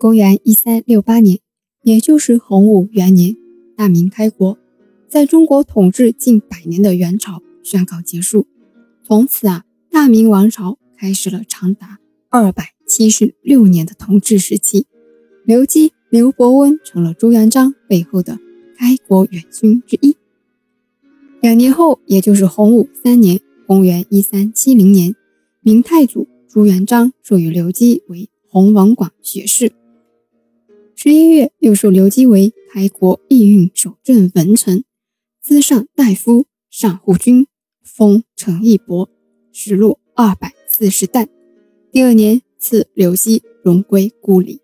公元一三六八年，也就是洪武元年，大明开国，在中国统治近百年的元朝宣告结束。从此啊，大明王朝开始了长达二百七十六年的统治时期。刘基、刘伯温成了朱元璋背后的开国元勋之一。两年后，也就是洪武三年（公元一三七零年），明太祖朱元璋授予刘基为弘王广学士。十一月，又授刘基为开国义运守正文臣、资上大夫、上护军，封成义伯，实禄二百四十担。第二年，赐刘基荣归故里。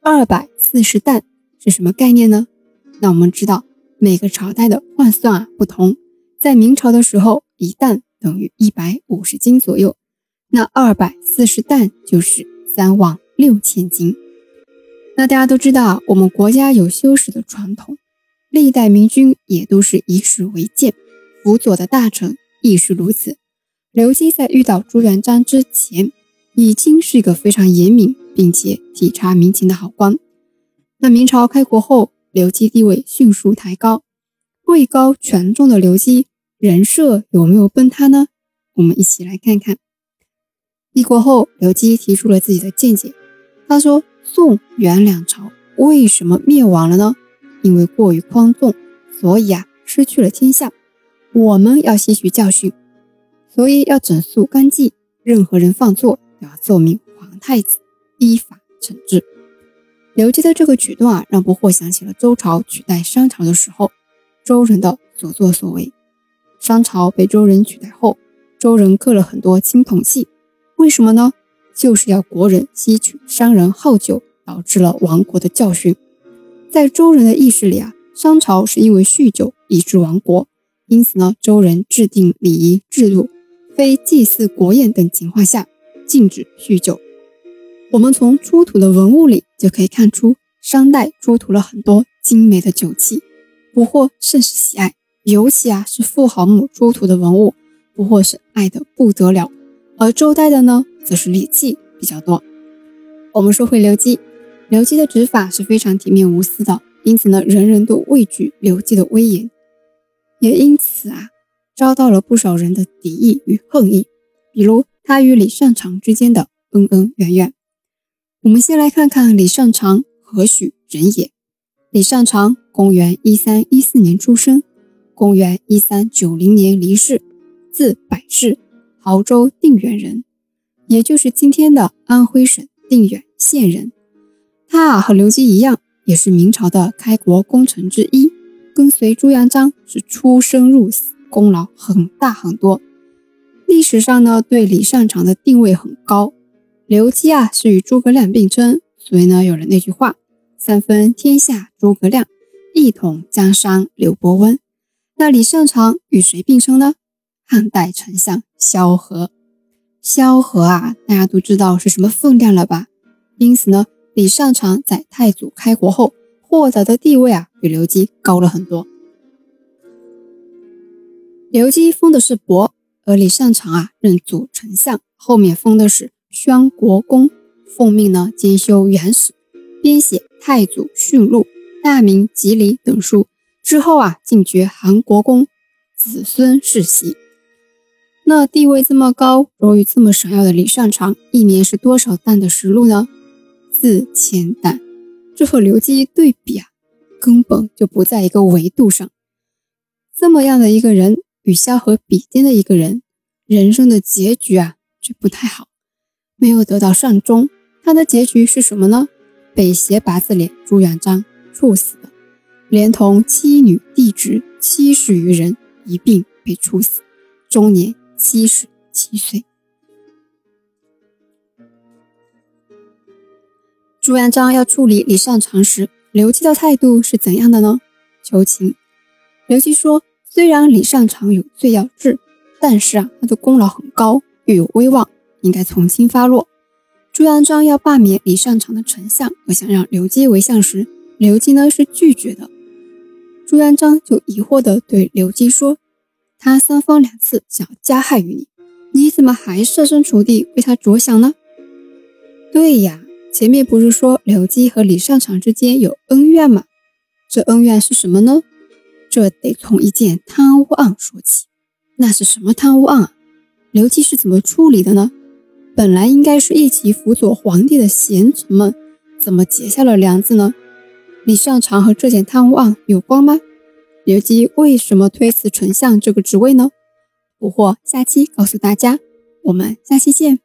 二百四十担是什么概念呢？那我们知道，每个朝代的换算啊不同，在明朝的时候，一担等于一百五十斤左右，那二百四十担就是三万六千斤。那大家都知道，我们国家有修史的传统，历代明君也都是以史为鉴，辅佐的大臣亦是如此。刘基在遇到朱元璋之前，已经是一个非常严明并且体察民情的好官。那明朝开国后，刘基地位迅速抬高，位高权重的刘基人设有没有崩塌呢？我们一起来看看。立国后，刘基提出了自己的见解，他说。宋元两朝为什么灭亡了呢？因为过于宽纵，所以啊失去了天下。我们要吸取教训，所以要整肃纲纪，任何人犯错都要奏明皇太子，依法惩治。刘基的这个举动啊，让不惑想起了周朝取代商朝的时候，周人的所作所为。商朝被周人取代后，周人刻了很多青铜器，为什么呢？就是要国人吸取商人好酒导致了亡国的教训。在周人的意识里啊，商朝是因为酗酒以致亡国，因此呢，周人制定礼仪制度，非祭祀国宴等情况下禁止酗酒。我们从出土的文物里就可以看出，商代出土了很多精美的酒器，不惑甚是喜爱。尤其啊是富豪墓出土的文物，不惑是爱得不得了。而周代的呢？则是礼器比较多。我们说回刘基，刘基的执法是非常体面无私的，因此呢，人人都畏惧刘基的威严，也因此啊，遭到了不少人的敌意与恨意。比如他与李善长之间的恩恩怨怨。我们先来看看李善长何许人也。李善长，公元一三一四年出生，公元一三九零年离世，字百世，亳州定远人。也就是今天的安徽省定远县人，他啊和刘基一样，也是明朝的开国功臣之一，跟随朱元璋是出生入死，功劳很大很多。历史上呢，对李善长的定位很高。刘基啊是与诸葛亮并称，所以呢有了那句话：“三分天下诸葛亮，一统江山刘伯温。”那李善长与谁并称呢？汉代丞相萧何。萧何啊，大家都知道是什么分量了吧？因此呢，李善长在太祖开国后获得的地位啊，比刘基高了很多。刘基封的是伯，而李善长啊任左丞相，后面封的是宣国公，奉命呢兼修元史，编写《太祖训录》《大明集礼》等书。之后啊，进爵韩国公，子孙世袭。那地位这么高、荣誉这么闪耀的李善长，一年是多少担的食禄呢？四千担。这和刘基一对比啊，根本就不在一个维度上。这么样的一个人，与萧何比肩的一个人，人生的结局啊，却不太好，没有得到善终。他的结局是什么呢？被斜八字脸朱元璋处死的，连同妻女弟侄七十余人一并被处死，终年。七十七岁，朱元璋要处理李善长时，刘基的态度是怎样的呢？求情。刘基说：“虽然李善长有罪要治，但是啊，他的功劳很高，又有威望，应该从轻发落。”朱元璋要罢免李善长的丞相，而想让刘基为相时，刘基呢是拒绝的。朱元璋就疑惑地对刘基说。他三番两次想加害于你，你怎么还设身处地为他着想呢？对呀，前面不是说刘基和李善长之间有恩怨吗？这恩怨是什么呢？这得从一件贪污案说起。那是什么贪污案？刘基是怎么处理的呢？本来应该是一起辅佐皇帝的贤臣们，怎么结下了梁子呢？李善长和这件贪污案有关吗？刘基为什么推辞丞相这个职位呢？捕获下期告诉大家。我们下期见。